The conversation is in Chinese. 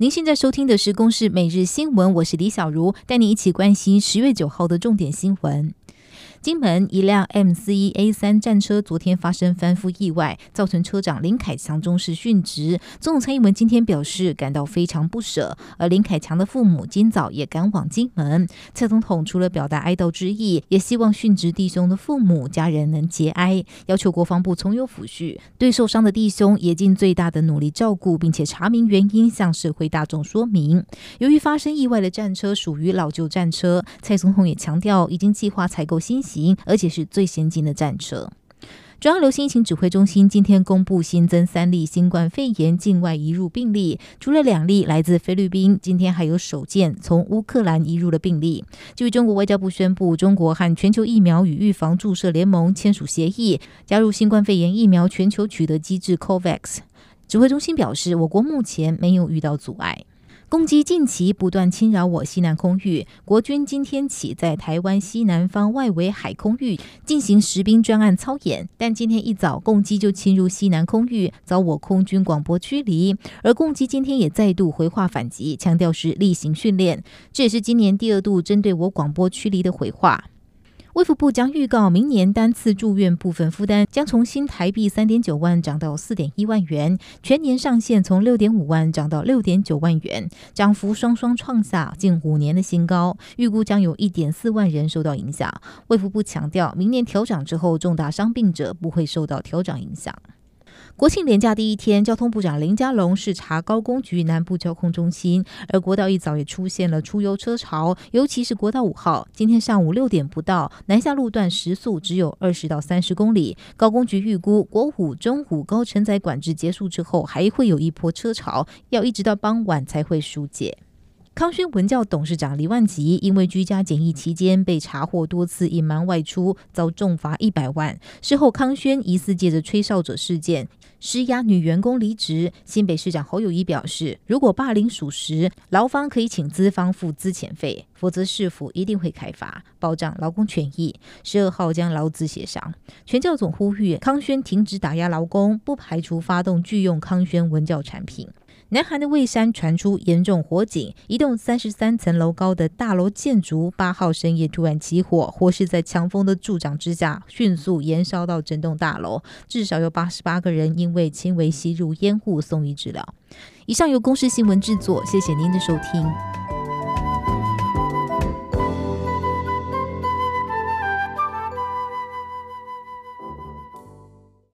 您现在收听的是《公视每日新闻》，我是李小茹，带你一起关心十月九号的重点新闻。金门一辆 M41A3 战车昨天发生翻覆意外，造成车长林凯强中士殉职。总统蔡英文今天表示感到非常不舍，而林凯强的父母今早也赶往金门。蔡总统除了表达哀悼之意，也希望殉职弟兄的父母家人能节哀，要求国防部从有抚恤，对受伤的弟兄也尽最大的努力照顾，并且查明原因，向社会大众说明。由于发生意外的战车属于老旧战车，蔡总统也强调已经计划采购新型，而且是最先进的战车。中央流行疫情指挥中心今天公布新增三例新冠肺炎境外移入病例，除了两例来自菲律宾，今天还有首件从乌克兰移入的病例。据中国外交部宣布，中国和全球疫苗与预防注射联盟签署协议，加入新冠肺炎疫苗全球取得机制 COVAX。指挥中心表示，我国目前没有遇到阻碍。攻击近期不断侵扰我西南空域，国军今天起在台湾西南方外围海空域进行实兵专案操演，但今天一早共机就侵入西南空域，遭我空军广播驱离。而共机今天也再度回话反击，强调是例行训练，这也是今年第二度针对我广播驱离的回话。卫福部将预告，明年单次住院部分负担将从新台币三点九万涨到四点一万元，全年上限从六点五万涨到六点九万元，涨幅双双创下近五年的新高。预估将有一点四万人受到影响。卫福部强调，明年调涨之后，重大伤病者不会受到调涨影响。国庆连假第一天，交通部长林佳龙视察高工局南部交通中心，而国道一早也出现了出游车潮，尤其是国道五号，今天上午六点不到，南下路段时速只有二十到三十公里。高工局预估，国五、中五高承载管制结束之后，还会有一波车潮，要一直到傍晚才会疏解。康轩文教董事长李万吉因为居家检疫期间被查获多次隐瞒外出，遭重罚一百万。事后，康轩疑似借着吹哨者事件施压女员工离职。新北市长侯友谊表示，如果霸凌属实，劳方可以请资方付资遣费，否则市府一定会开罚，保障劳工权益。十二号将劳资协商。全教总呼吁康轩停止打压劳工，不排除发动拒用康轩文教产品。南韩的蔚山传出严重火警，一栋三十三层楼高的大楼建筑八号深夜突然起火，火势在强风的助长之下迅速延烧到整栋大楼，至少有八十八个人因为轻微吸入烟雾送医治疗。以上由公视新闻制作，谢谢您的收听。